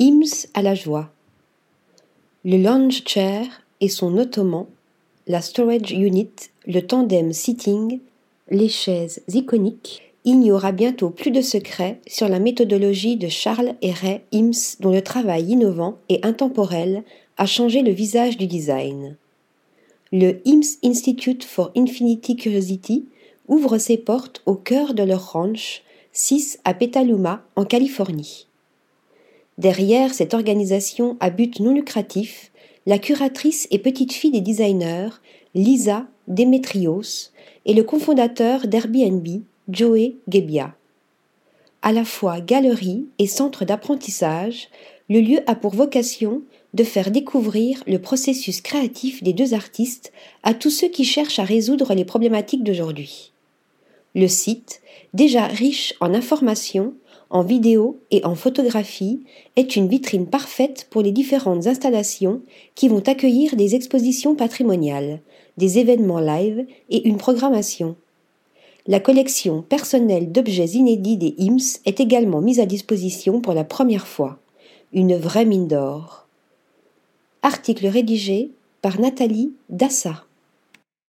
IMSS à la joie. Le lounge chair et son ottoman, la storage unit, le tandem sitting, les chaises iconiques, il n'y aura bientôt plus de secrets sur la méthodologie de Charles et Ray IMSS dont le travail innovant et intemporel a changé le visage du design. Le IMSS Institute for Infinity Curiosity ouvre ses portes au cœur de leur ranch, 6 à Petaluma, en Californie. Derrière cette organisation à but non lucratif, la curatrice et petite-fille des designers, Lisa Demetrios, et le cofondateur d'Airbnb, Joey Gebbia. À la fois galerie et centre d'apprentissage, le lieu a pour vocation de faire découvrir le processus créatif des deux artistes à tous ceux qui cherchent à résoudre les problématiques d'aujourd'hui. Le site, déjà riche en informations, en vidéo et en photographie, est une vitrine parfaite pour les différentes installations qui vont accueillir des expositions patrimoniales, des événements live et une programmation. La collection personnelle d'objets inédits des IMSS est également mise à disposition pour la première fois. Une vraie mine d'or. Article rédigé par Nathalie Dassa.